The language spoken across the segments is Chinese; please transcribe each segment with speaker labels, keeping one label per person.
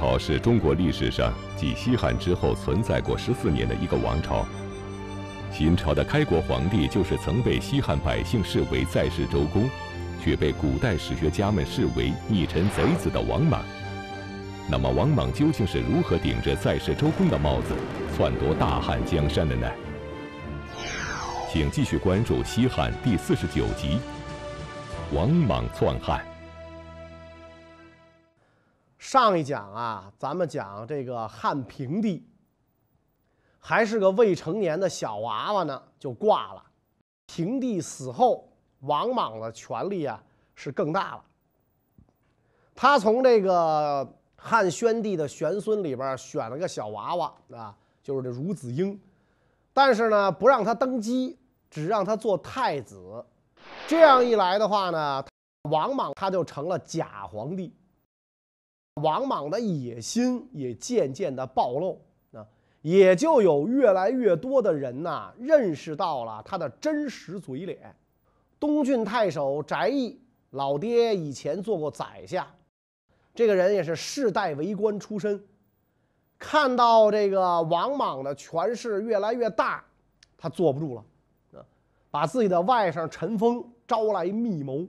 Speaker 1: 朝是中国历史上继西汉之后存在过十四年的一个王朝。新朝的开国皇帝就是曾被西汉百姓视为在世周公，却被古代史学家们视为逆臣贼子的王莽。那么，王莽究竟是如何顶着在世周公的帽子，篡夺大汉江山的呢？请继续关注《西汉》第四十九集《王莽篡汉》。
Speaker 2: 上一讲啊，咱们讲这个汉平帝，还是个未成年的小娃娃呢，就挂了。平帝死后，王莽的权力啊是更大了。他从这个汉宣帝的玄孙里边选了个小娃娃啊，就是这孺子婴，但是呢，不让他登基。只让他做太子，这样一来的话呢，王莽他就成了假皇帝。王莽的野心也渐渐的暴露，啊，也就有越来越多的人呐认识到了他的真实嘴脸。东郡太守翟义老爹以前做过宰相，这个人也是世代为官出身，看到这个王莽的权势越来越大，他坐不住了。啊把自己的外甥陈丰招来密谋，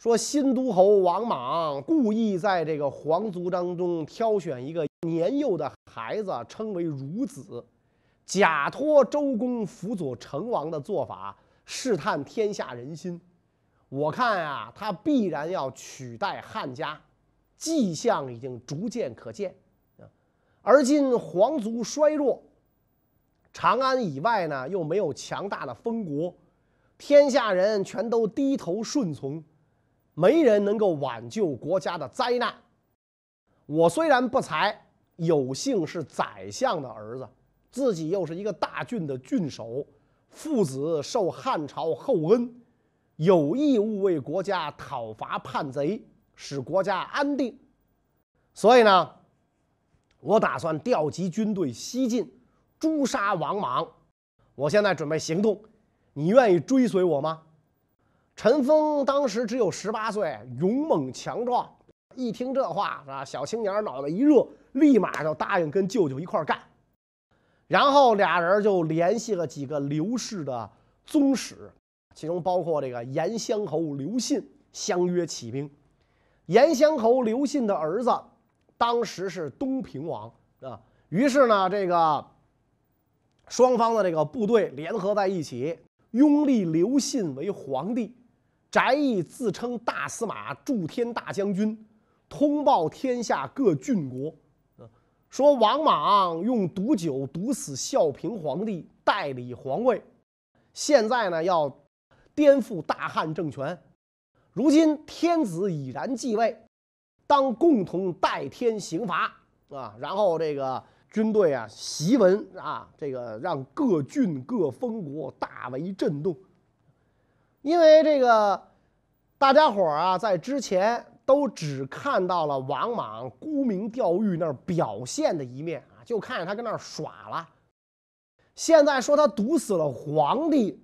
Speaker 2: 说新都侯王莽故意在这个皇族当中挑选一个年幼的孩子，称为孺子，假托周公辅佐成王的做法，试探天下人心。我看啊，他必然要取代汉家，迹象已经逐渐可见。而今皇族衰弱。长安以外呢，又没有强大的封国，天下人全都低头顺从，没人能够挽救国家的灾难。我虽然不才，有幸是宰相的儿子，自己又是一个大郡的郡守，父子受汉朝厚恩，有义务为国家讨伐叛贼，使国家安定。所以呢，我打算调集军队西进。诛杀王莽，我现在准备行动，你愿意追随我吗？陈峰当时只有十八岁，勇猛强壮，一听这话啊，小青年脑袋一热，立马就答应跟舅舅一块干。然后俩人就联系了几个刘氏的宗室，其中包括这个延乡侯刘信，相约起兵。延乡侯刘信的儿子当时是东平王啊，于是呢，这个。双方的这个部队联合在一起，拥立刘信为皇帝，翟义自称大司马、祝天大将军，通报天下各郡国，说王莽用毒酒毒死孝平皇帝，代理皇位，现在呢要颠覆大汉政权，如今天子已然继位，当共同代天刑罚啊！然后这个。军队啊，檄文啊，这个让各郡各封国大为震动。因为这个，大家伙儿啊，在之前都只看到了王莽沽名钓誉那儿表现的一面啊，就看见他跟那儿耍了。现在说他毒死了皇帝，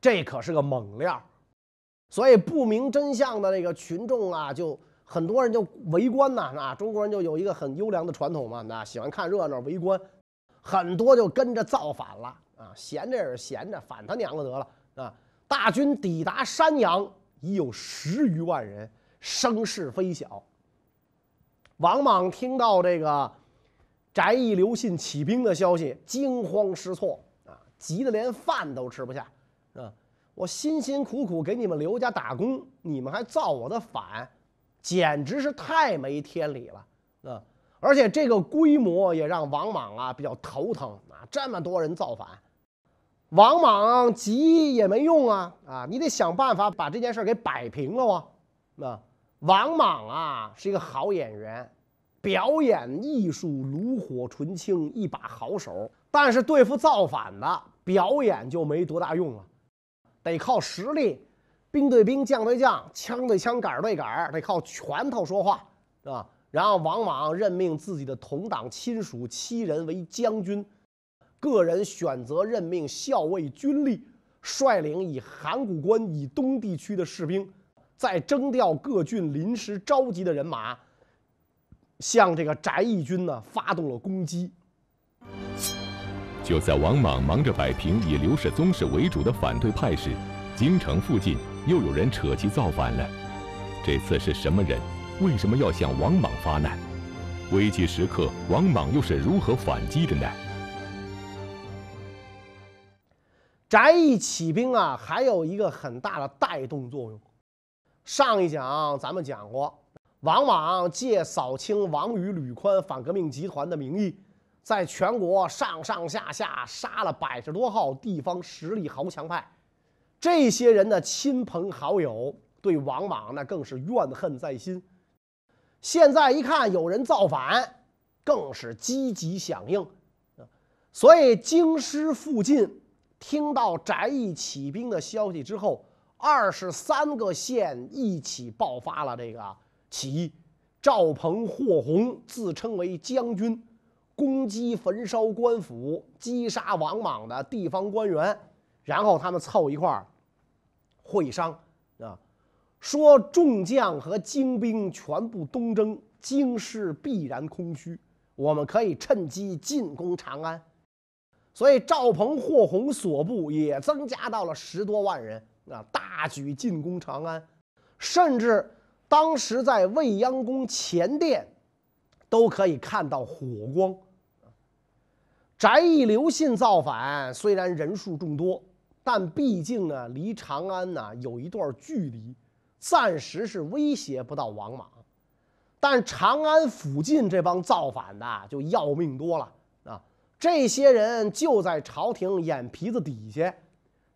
Speaker 2: 这可是个猛料。所以不明真相的这个群众啊，就。很多人就围观呐，啊，中国人就有一个很优良的传统嘛，那喜欢看热闹围观，很多就跟着造反了啊，闲着也是闲着，反他娘的得了啊！大军抵达山阳，已有十余万人，声势非小。王莽听到这个翟义、刘信起兵的消息，惊慌失措啊，急得连饭都吃不下啊！我辛辛苦苦给你们刘家打工，你们还造我的反！简直是太没天理了啊！而且这个规模也让王莽啊比较头疼啊！这么多人造反，王莽急也没用啊！啊，你得想办法把这件事给摆平了啊！那王莽啊是一个好演员，表演艺术炉火纯青，一把好手。但是对付造反的，表演就没多大用了，得靠实力。兵对兵，将对将，枪对枪，杆对杆，得靠拳头说话，是吧？然后王莽任命自己的同党亲属七人为将军，个人选择任命校尉军吏，率领以函谷关以东地区的士兵，再征调各郡临时召集的人马，向这个翟义军呢发动了攻击。
Speaker 1: 就在王莽忙着摆平以刘氏宗室为主的反对派时，京城附近又有人扯旗造反了。这次是什么人？为什么要向王莽发难？危急时刻，王莽又是如何反击的呢？
Speaker 2: 翟义起兵啊，还有一个很大的带动作用。上一讲咱们讲过，王莽借扫清王宇、吕宽反革命集团的名义。在全国上上下下杀了百十多号地方实力豪强派，这些人的亲朋好友对王莽那更是怨恨在心。现在一看有人造反，更是积极响应。所以京师附近听到翟义起兵的消息之后，二十三个县一起爆发了这个起义。赵鹏、霍洪自称为将军。攻击焚烧官府，击杀王莽的地方官员，然后他们凑一块儿会商啊，说众将和精兵全部东征，京师必然空虚，我们可以趁机进攻长安。所以赵鹏、霍洪所部也增加到了十多万人啊，大举进攻长安，甚至当时在未央宫前殿都可以看到火光。翟义、刘信造反，虽然人数众多，但毕竟呢，离长安呢有一段距离，暂时是威胁不到王莽。但长安附近这帮造反的就要命多了！这些人就在朝廷眼皮子底下，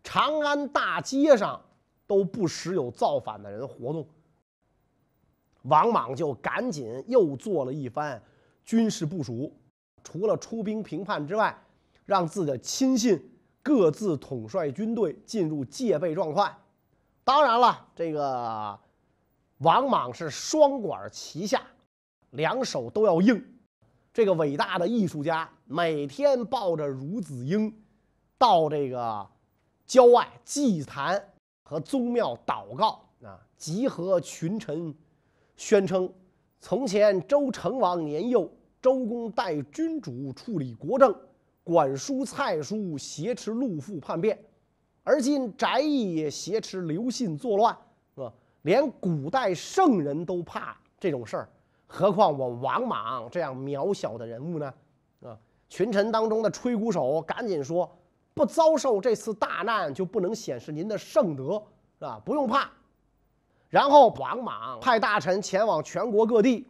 Speaker 2: 长安大街上都不时有造反的人活动。王莽就赶紧又做了一番军事部署。除了出兵平叛之外，让自己的亲信各自统帅军队进入戒备状态。当然了，这个王莽是双管齐下，两手都要硬。这个伟大的艺术家每天抱着孺子婴，到这个郊外祭坛和宗庙祷告啊，集合群臣，宣称从前周成王年幼。周公代君主处理国政，管叔蔡叔挟持陆父叛变，而今翟义也挟持刘信作乱，是吧？连古代圣人都怕这种事儿，何况我王莽这样渺小的人物呢？啊！群臣当中的吹鼓手赶紧说：“不遭受这次大难，就不能显示您的圣德，是吧？不用怕。”然后王莽派大臣前往全国各地。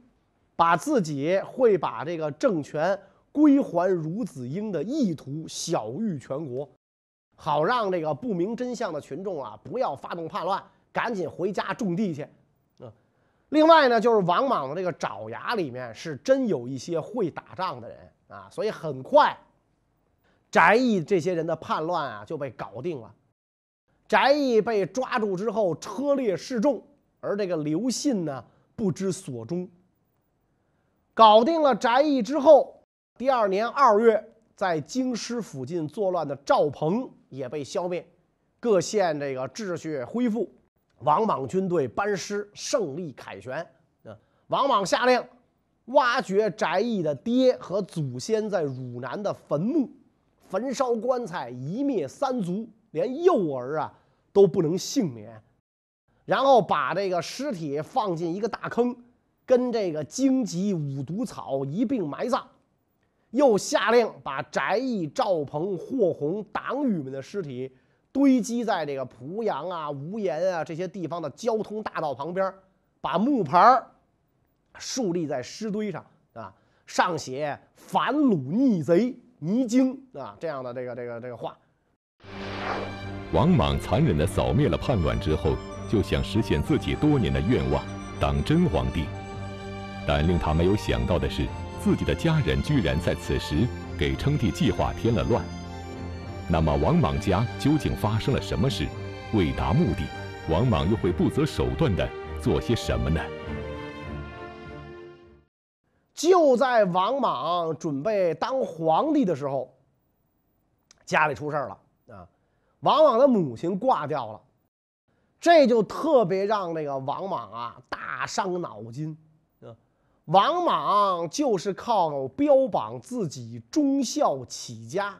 Speaker 2: 把自己会把这个政权归还孺子婴的意图晓谕全国，好让这个不明真相的群众啊不要发动叛乱，赶紧回家种地去。另外呢，就是王莽的这个爪牙里面是真有一些会打仗的人啊，所以很快，翟义这些人的叛乱啊就被搞定了。翟义被抓住之后车裂示众，而这个刘信呢不知所终。搞定了翟义之后，第二年二月，在京师附近作乱的赵鹏也被消灭，各县这个秩序恢复，王莽军队班师，胜利凯旋。啊，王莽下令挖掘翟义的爹和祖先在汝南的坟墓，焚烧棺材，一灭三族，连幼儿啊都不能幸免，然后把这个尸体放进一个大坑。跟这个荆棘五毒草一并埋葬，又下令把翟义、赵鹏、霍洪党羽们的尸体堆积在这个濮阳啊、无盐啊这些地方的交通大道旁边，把木牌竖立在尸堆上啊，上写“反虏逆贼尼京”啊这样的这个这个这个话。
Speaker 1: 王莽残忍地扫灭了叛乱之后，就想实现自己多年的愿望，当真皇帝。但令他没有想到的是，自己的家人居然在此时给称帝计划添了乱。那么，王莽家究竟发生了什么事？为达目的，王莽又会不择手段的做些什么呢？
Speaker 2: 就在王莽准备当皇帝的时候，家里出事了啊！王莽的母亲挂掉了，这就特别让那个王莽啊大伤脑筋啊。王莽就是靠标榜自己忠孝起家，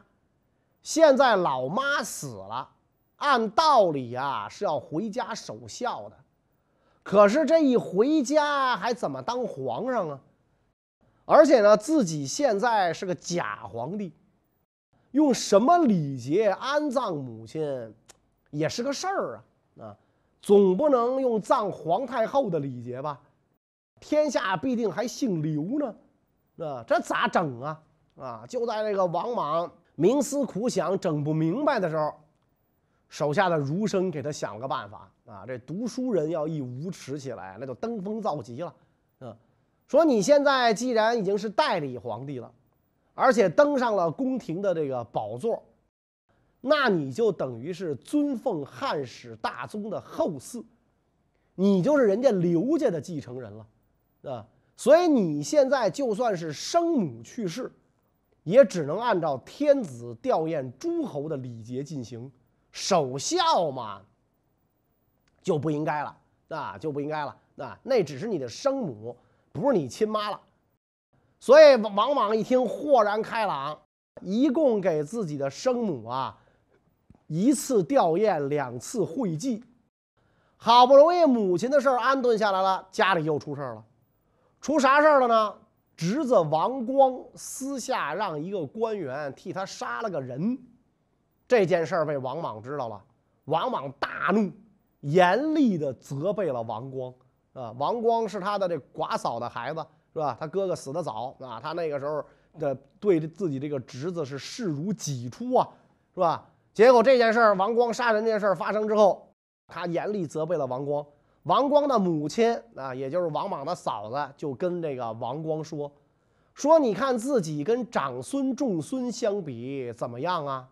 Speaker 2: 现在老妈死了，按道理啊是要回家守孝的，可是这一回家还怎么当皇上啊？而且呢，自己现在是个假皇帝，用什么礼节安葬母亲，也是个事儿啊啊！总不能用葬皇太后的礼节吧？天下必定还姓刘呢，啊，这咋整啊？啊！就在这个王莽冥思苦想、整不明白的时候，手下的儒生给他想了个办法啊！这读书人要一无耻起来，那就登峰造极了，啊！说你现在既然已经是代理皇帝了，而且登上了宫廷的这个宝座，那你就等于是尊奉汉室大宗的后嗣，你就是人家刘家的继承人了。啊，所以你现在就算是生母去世，也只能按照天子吊唁诸侯的礼节进行，守孝嘛，就不应该了，啊，就不应该了，啊，那只是你的生母，不是你亲妈了。所以王莽一听豁然开朗，一共给自己的生母啊一次吊唁，两次会祭，好不容易母亲的事儿安顿下来了，家里又出事儿了。出啥事儿了呢？侄子王光私下让一个官员替他杀了个人，这件事儿被王莽知道了。王莽大怒，严厉的责备了王光。啊，王光是他的这寡嫂的孩子，是吧？他哥哥死的早啊，他那个时候的对自己这个侄子是视如己出啊，是吧？结果这件事儿，王光杀人这件事儿发生之后，他严厉责备了王光。王光的母亲啊，也就是王莽的嫂子，就跟这个王光说：“说你看自己跟长孙重孙相比怎么样啊？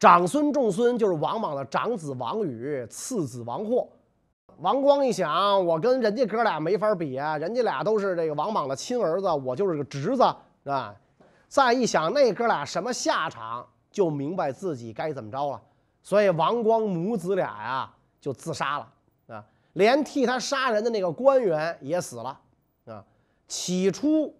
Speaker 2: 长孙重孙就是王莽的长子王宇，次子王霍。王光一想，我跟人家哥俩没法比啊，人家俩都是这个王莽的亲儿子，我就是个侄子啊。再一想那哥俩什么下场，就明白自己该怎么着了。所以王光母子俩呀。”就自杀了啊！连替他杀人的那个官员也死了啊！起初，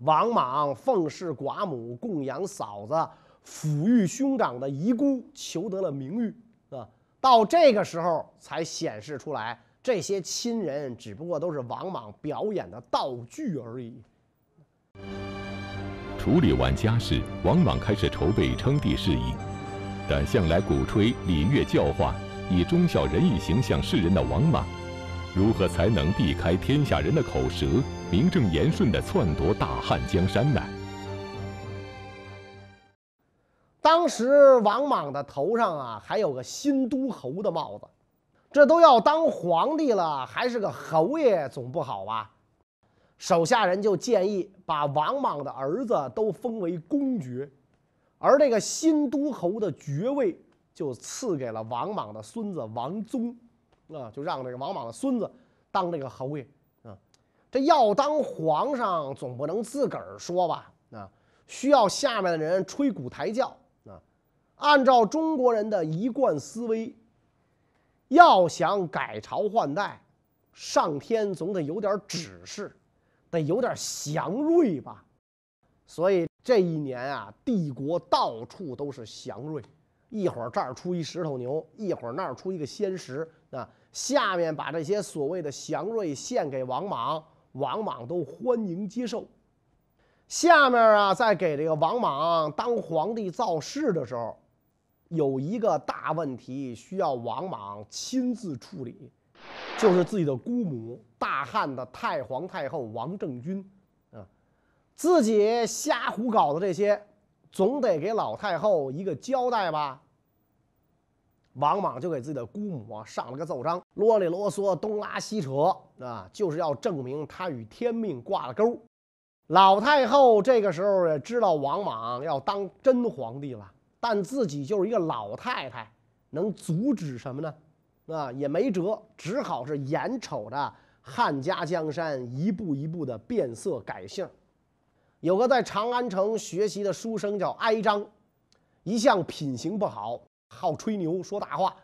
Speaker 2: 王莽奉侍寡母，供养嫂子，抚育兄长的遗孤，求得了名誉啊！到这个时候才显示出来，这些亲人只不过都是王莽表演的道具而已。
Speaker 1: 处理完家事，王莽开始筹备称帝事宜。但向来鼓吹礼乐教化、以忠孝仁义形象示人的王莽，如何才能避开天下人的口舌，名正言顺地篡夺大汉江山呢？
Speaker 2: 当时王莽的头上啊还有个新都侯的帽子，这都要当皇帝了，还是个侯爷总不好吧？手下人就建议把王莽的儿子都封为公爵。而这个新都侯的爵位就赐给了王莽的孙子王宗，啊，就让这个王莽的孙子当这个侯爷啊。这要当皇上，总不能自个儿说吧？啊，需要下面的人吹鼓抬轿啊。按照中国人的一贯思维，要想改朝换代，上天总得有点指示，得有点祥瑞吧。所以。这一年啊，帝国到处都是祥瑞，一会儿这儿出一石头牛，一会儿那儿出一个仙石啊。下面把这些所谓的祥瑞献给王莽，王莽都欢迎接受。下面啊，在给这个王莽当皇帝造势的时候，有一个大问题需要王莽亲自处理，就是自己的姑母大汉的太皇太后王政君。自己瞎胡搞的这些，总得给老太后一个交代吧。王莽就给自己的姑母啊上了个奏章，啰里啰嗦，东拉西扯啊，就是要证明他与天命挂了钩。老太后这个时候也知道王莽要当真皇帝了，但自己就是一个老太太，能阻止什么呢？啊，也没辙，只好是眼瞅着汉家江山一步一步的变色改姓。有个在长安城学习的书生叫哀章，一向品行不好，好吹牛说大话，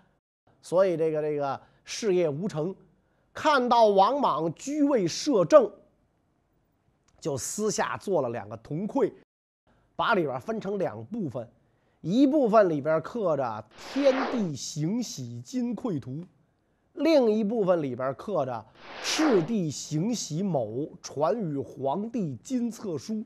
Speaker 2: 所以这个这个事业无成。看到王莽居位摄政，就私下做了两个铜匮，把里边分成两部分，一部分里边刻着“天地行喜金匮图”，另一部分里边刻着“赤帝行喜某传与皇帝金册书”。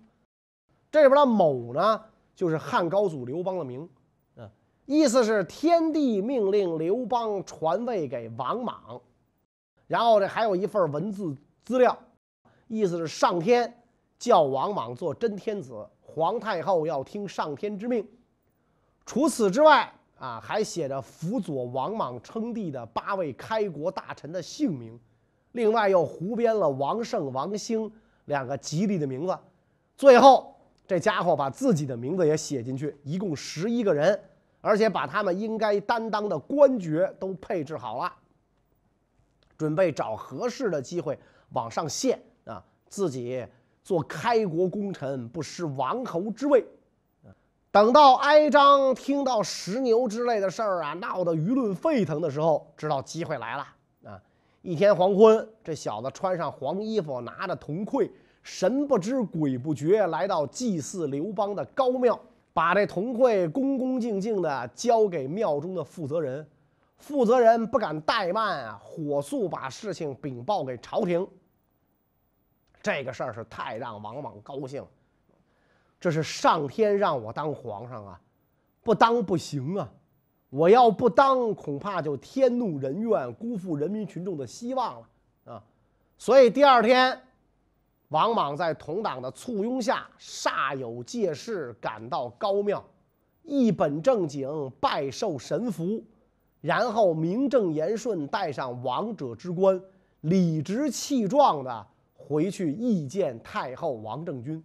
Speaker 2: 这里边的“某”呢，就是汉高祖刘邦的名，嗯，意思是天帝命令刘邦传位给王莽。然后这还有一份文字资料，意思是上天。叫王莽做真天子，皇太后要听上天之命。除此之外啊，还写着辅佐王莽称帝的八位开国大臣的姓名，另外又胡编了王胜、王兴两个吉利的名字。最后这家伙把自己的名字也写进去，一共十一个人，而且把他们应该担当的官爵都配置好了，准备找合适的机会往上献啊，自己。做开国功臣，不失王侯之位。等到哀章听到石牛之类的事儿啊，闹得舆论沸腾的时候，知道机会来了啊！一天黄昏，这小子穿上黄衣服，拿着铜盔，神不知鬼不觉来到祭祀刘邦的高庙，把这铜盔恭恭敬敬地交给庙中的负责人。负责人不敢怠慢啊，火速把事情禀报给朝廷。这个事儿是太让王莽高兴，这是上天让我当皇上啊，不当不行啊！我要不当，恐怕就天怒人怨，辜负人民群众的希望了啊！所以第二天，王莽在同党的簇拥下，煞有介事赶到高庙，一本正经拜受神符，然后名正言顺戴上王者之冠，理直气壮的。回去觐见太后王政君，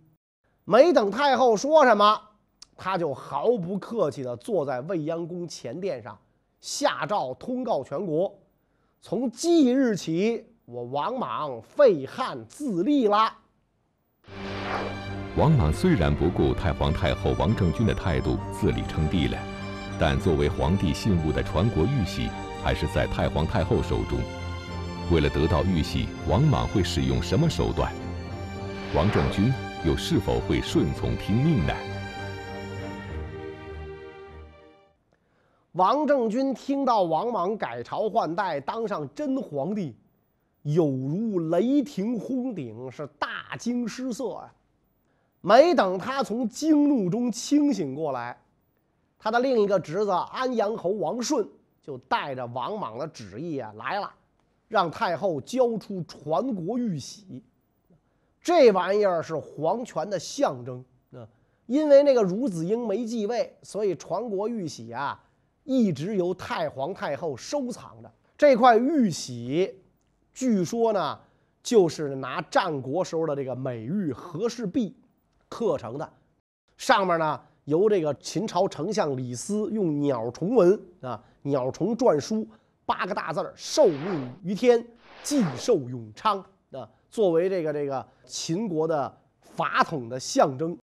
Speaker 2: 没等太后说什么，他就毫不客气地坐在未央宫前殿上，下诏通告全国：从即日起，我王莽废汉自立了。
Speaker 1: 王莽虽然不顾太皇太后王政君的态度自立称帝了，但作为皇帝信物的传国玉玺还是在太皇太后手中。为了得到玉玺，王莽会使用什么手段？王政君又是否会顺从听命呢？
Speaker 2: 王政君听到王莽改朝换代，当上真皇帝，有如雷霆轰顶，是大惊失色呀！没等他从惊怒中清醒过来，他的另一个侄子安阳侯王顺就带着王莽的旨意啊来了。让太后交出传国玉玺，这玩意儿是皇权的象征啊！因为那个孺子婴没继位，所以传国玉玺啊一直由太皇太后收藏着。这块玉玺，据说呢就是拿战国时候的这个美玉和氏璧刻成的，上面呢由这个秦朝丞相李斯用鸟虫纹啊鸟虫篆书。八个大字儿：受命于天，既寿永昌啊！作为这个这个秦国的法统的象征。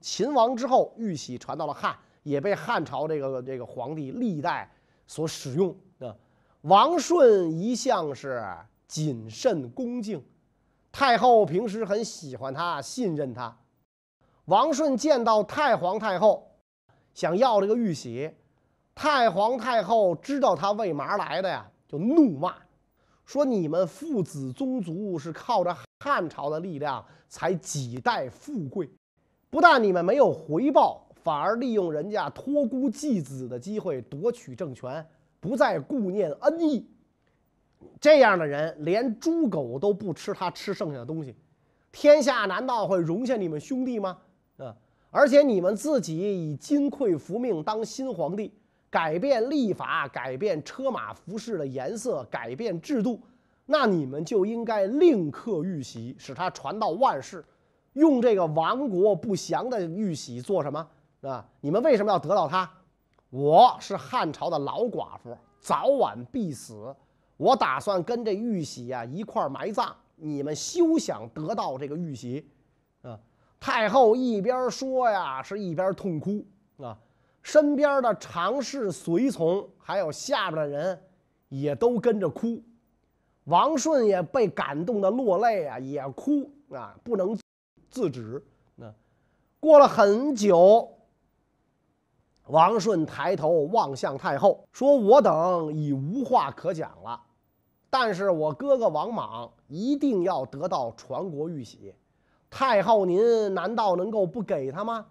Speaker 2: 秦王之后，玉玺传到了汉，也被汉朝这个这个皇帝历代所使用啊。王顺一向是谨慎恭敬，太后平时很喜欢他，信任他。王顺见到太皇太后，想要这个玉玺。太皇太后知道他为嘛来的呀，就怒骂，说：“你们父子宗族是靠着汉朝的力量才几代富贵，不但你们没有回报，反而利用人家托孤继子的机会夺取政权，不再顾念恩义。这样的人，连猪狗都不吃他吃剩下的东西，天下难道会容下你们兄弟吗？啊！而且你们自己以金匮服命当新皇帝。”改变历法，改变车马服饰的颜色，改变制度，那你们就应该另刻玉玺，使它传到万世。用这个亡国不祥的玉玺做什么？啊，你们为什么要得到它？我是汉朝的老寡妇，早晚必死。我打算跟这玉玺呀一块埋葬。你们休想得到这个玉玺。啊！太后一边说呀，是一边痛哭。身边的常侍随从，还有下边的人，也都跟着哭。王顺也被感动的落泪啊，也哭啊，不能自止。那过了很久，王顺抬头望向太后，说：“我等已无话可讲了，但是我哥哥王莽一定要得到传国玉玺，太后您难道能够不给他吗？”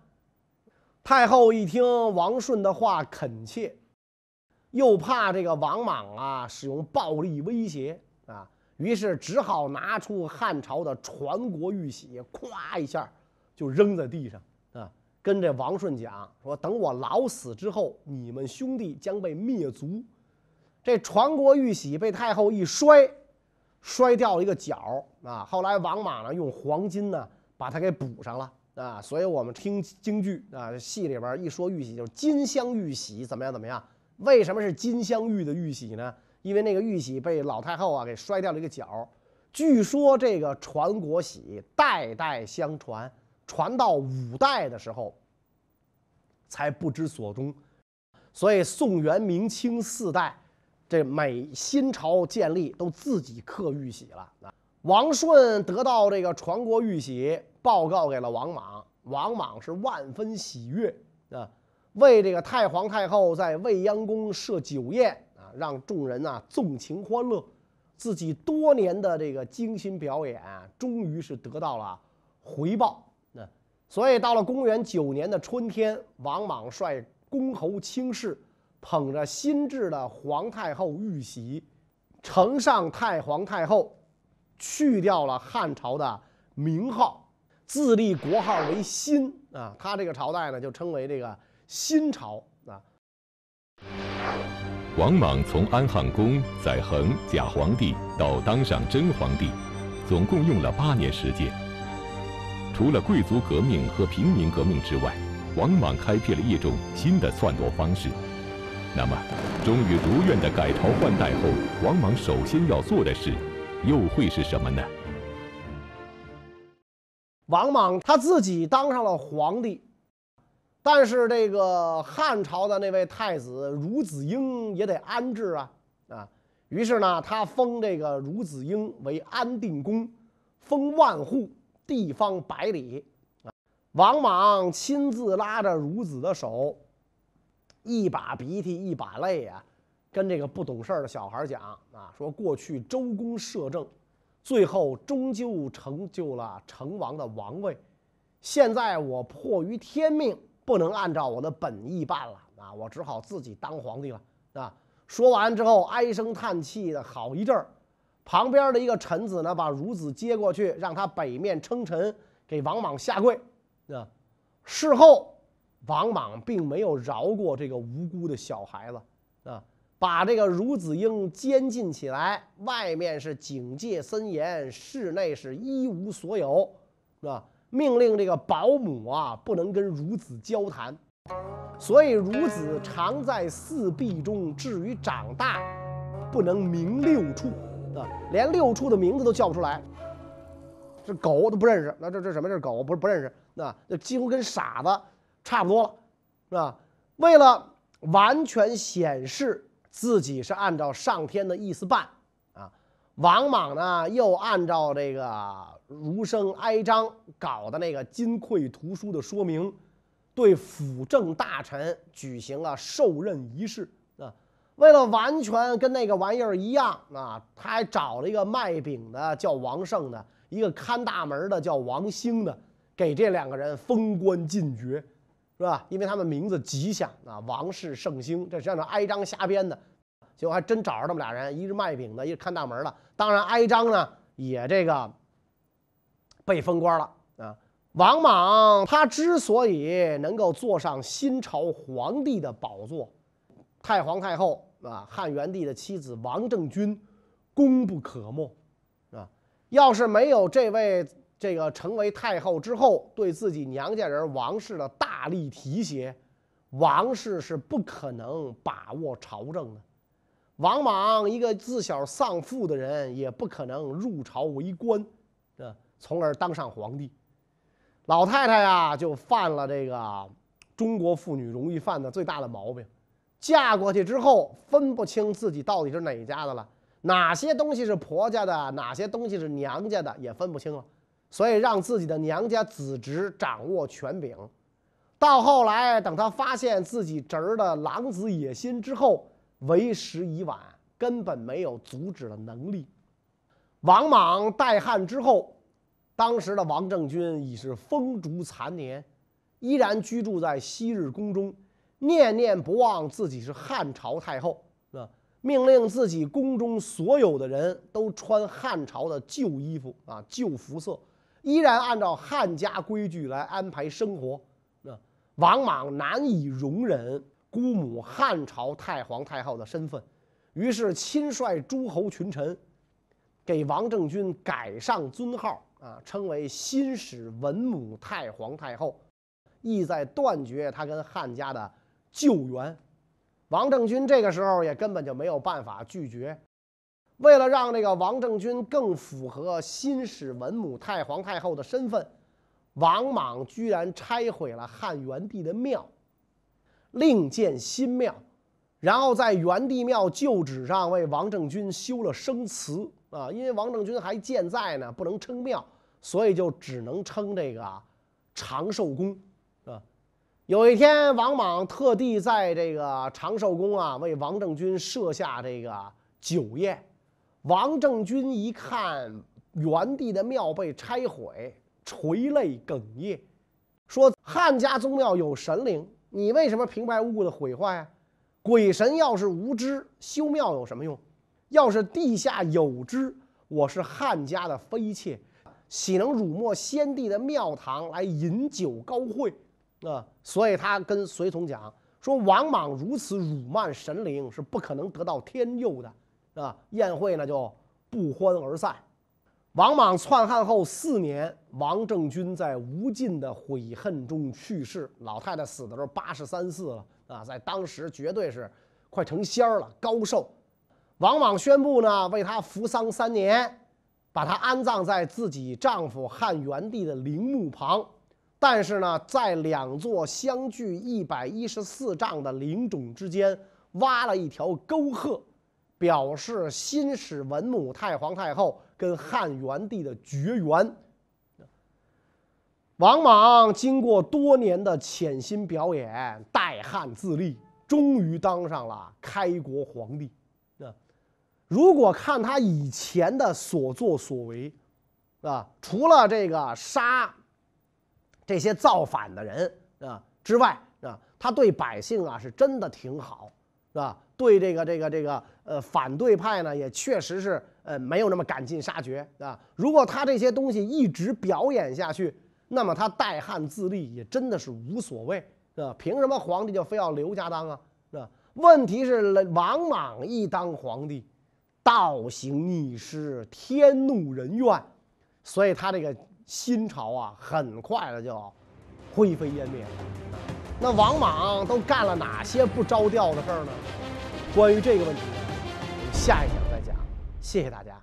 Speaker 2: 太后一听王顺的话恳切，又怕这个王莽啊使用暴力威胁。啊，于是只好拿出汉朝的传国玉玺，咵一下就扔在地上啊，跟这王顺讲说：“等我老死之后，你们兄弟将被灭族。”这传国玉玺被太后一摔，摔掉了一个角啊。后来王莽呢用黄金呢把它给补上了啊。所以我们听京剧啊，戏里边一说玉玺就是金镶玉玺，怎么样怎么样？为什么是金镶玉的玉玺呢？因为那个玉玺被老太后啊给摔掉了一个角，据说这个传国玺代代相传，传到五代的时候才不知所终，所以宋元明清四代，这每新朝建立都自己刻玉玺了啊。王顺得到这个传国玉玺，报告给了王莽，王莽是万分喜悦啊，为这个太皇太后在未央宫设酒宴啊。让众人呐纵情欢乐，自己多年的这个精心表演，终于是得到了回报。那所以到了公元九年的春天，王莽率公侯卿士，捧着新制的皇太后玉玺，呈上太皇太后，去掉了汉朝的名号，自立国号为新啊。他这个朝代呢，就称为这个新朝啊。
Speaker 1: 王莽从安汉公载衡假皇帝到当上真皇帝，总共用了八年时间。除了贵族革命和平民革命之外，王莽开辟了一种新的篡夺方式。那么，终于如愿的改朝换代后，王莽首先要做的事，又会是什么呢？
Speaker 2: 王莽他自己当上了皇帝。但是这个汉朝的那位太子孺子婴也得安置啊啊！于是呢，他封这个孺子婴为安定公，封万户，地方百里。王莽亲自拉着孺子的手，一把鼻涕一把泪啊，跟这个不懂事儿的小孩讲啊，说过去周公摄政，最后终究成就了成王的王位，现在我迫于天命。不能按照我的本意办了啊！我只好自己当皇帝了啊！说完之后，唉声叹气的好一阵儿。旁边的一个臣子呢，把孺子接过去，让他北面称臣，给王莽下跪啊。事后，王莽并没有饶过这个无辜的小孩子啊，把这个孺子婴监禁起来，外面是警戒森严，室内是一无所有，是吧？命令这个保姆啊，不能跟孺子交谈，所以孺子常在四壁中。至于长大，不能名六畜啊，连六畜的名字都叫不出来。这狗都不认识，那这这什么？这是狗，不是不认识。那那几乎跟傻子差不多了，是吧？为了完全显示自己是按照上天的意思办啊，王莽呢又按照这个。儒生哀章搞的那个金匮图书的说明，对辅政大臣举行了授任仪式啊。为了完全跟那个玩意儿一样啊，他还找了一个卖饼的叫王胜的，一个看大门的叫王兴的，给这两个人封官进爵，是吧？因为他们名字吉祥啊，王氏圣兴，这实际上是哀章瞎编的。结果还真找着他们俩人，一是卖饼的，一个看大门的。当然，哀章呢也这个。被封官了啊！王莽他之所以能够坐上新朝皇帝的宝座，太皇太后啊，汉元帝的妻子王政君，功不可没啊！要是没有这位这个成为太后之后对自己娘家人王氏的大力提携，王氏是不可能把握朝政的。王莽一个自小丧父的人，也不可能入朝为官啊！从而当上皇帝，老太太呀就犯了这个中国妇女容易犯的最大的毛病，嫁过去之后分不清自己到底是哪家的了。哪些东西是婆家的，哪些东西是娘家的，也分不清了。所以让自己的娘家子侄掌握权柄。到后来，等他发现自己侄儿的狼子野心之后，为时已晚，根本没有阻止的能力。王莽代汉之后，当时的王政君已是风烛残年，依然居住在昔日宫中，念念不忘自己是汉朝太后。啊，命令自己宫中所有的人都穿汉朝的旧衣服啊，旧服色，依然按照汉家规矩来安排生活。那，王莽难以容忍姑母汉朝太皇太后的身份，于是亲率诸侯群臣。给王政君改上尊号啊，称为新始文母太皇太后，意在断绝他跟汉家的旧缘。王政君这个时候也根本就没有办法拒绝。为了让这个王政君更符合新始文母太皇太后的身份，王莽居然拆毁了汉元帝的庙，另建新庙，然后在元帝庙旧址上为王政君修了生祠。啊，因为王政君还健在呢，不能称庙，所以就只能称这个长寿宫，啊。有一天，王莽特地在这个长寿宫啊，为王政君设下这个酒宴。王政君一看元帝的庙被拆毁，垂泪哽咽，说：“汉家宗庙有神灵，你为什么平白无故的毁坏啊？鬼神要是无知，修庙有什么用？”要是地下有知，我是汉家的妃妾，岂能辱没先帝的庙堂来饮酒高会？啊！所以他跟随从讲说：“王莽如此辱慢神灵，是不可能得到天佑的。”啊！宴会呢就不欢而散。王莽篡汉后四年，王政君在无尽的悔恨中去世。老太太死的时候八十三四了啊，在当时绝对是快成仙儿了，高寿。王莽宣布呢，为她服丧三年，把她安葬在自己丈夫汉元帝的陵墓旁。但是呢，在两座相距一百一十四丈的陵冢之间挖了一条沟壑，表示新始文母太皇太后跟汉元帝的绝缘。王莽经过多年的潜心表演，代汉自立，终于当上了开国皇帝。啊如果看他以前的所作所为，啊，除了这个杀这些造反的人啊之外，啊，他对百姓啊是真的挺好，是吧？对这个这个这个呃反对派呢，也确实是呃没有那么赶尽杀绝，啊。如果他这些东西一直表演下去，那么他代汉自立也真的是无所谓，是吧？凭什么皇帝就非要刘家当啊？是吧？问题是王莽一当皇帝。倒行逆施，天怒人怨，所以他这个新朝啊，很快的就灰飞烟灭了。那王莽都干了哪些不着调的事儿呢？关于这个问题，我们下一讲再讲。谢谢大家。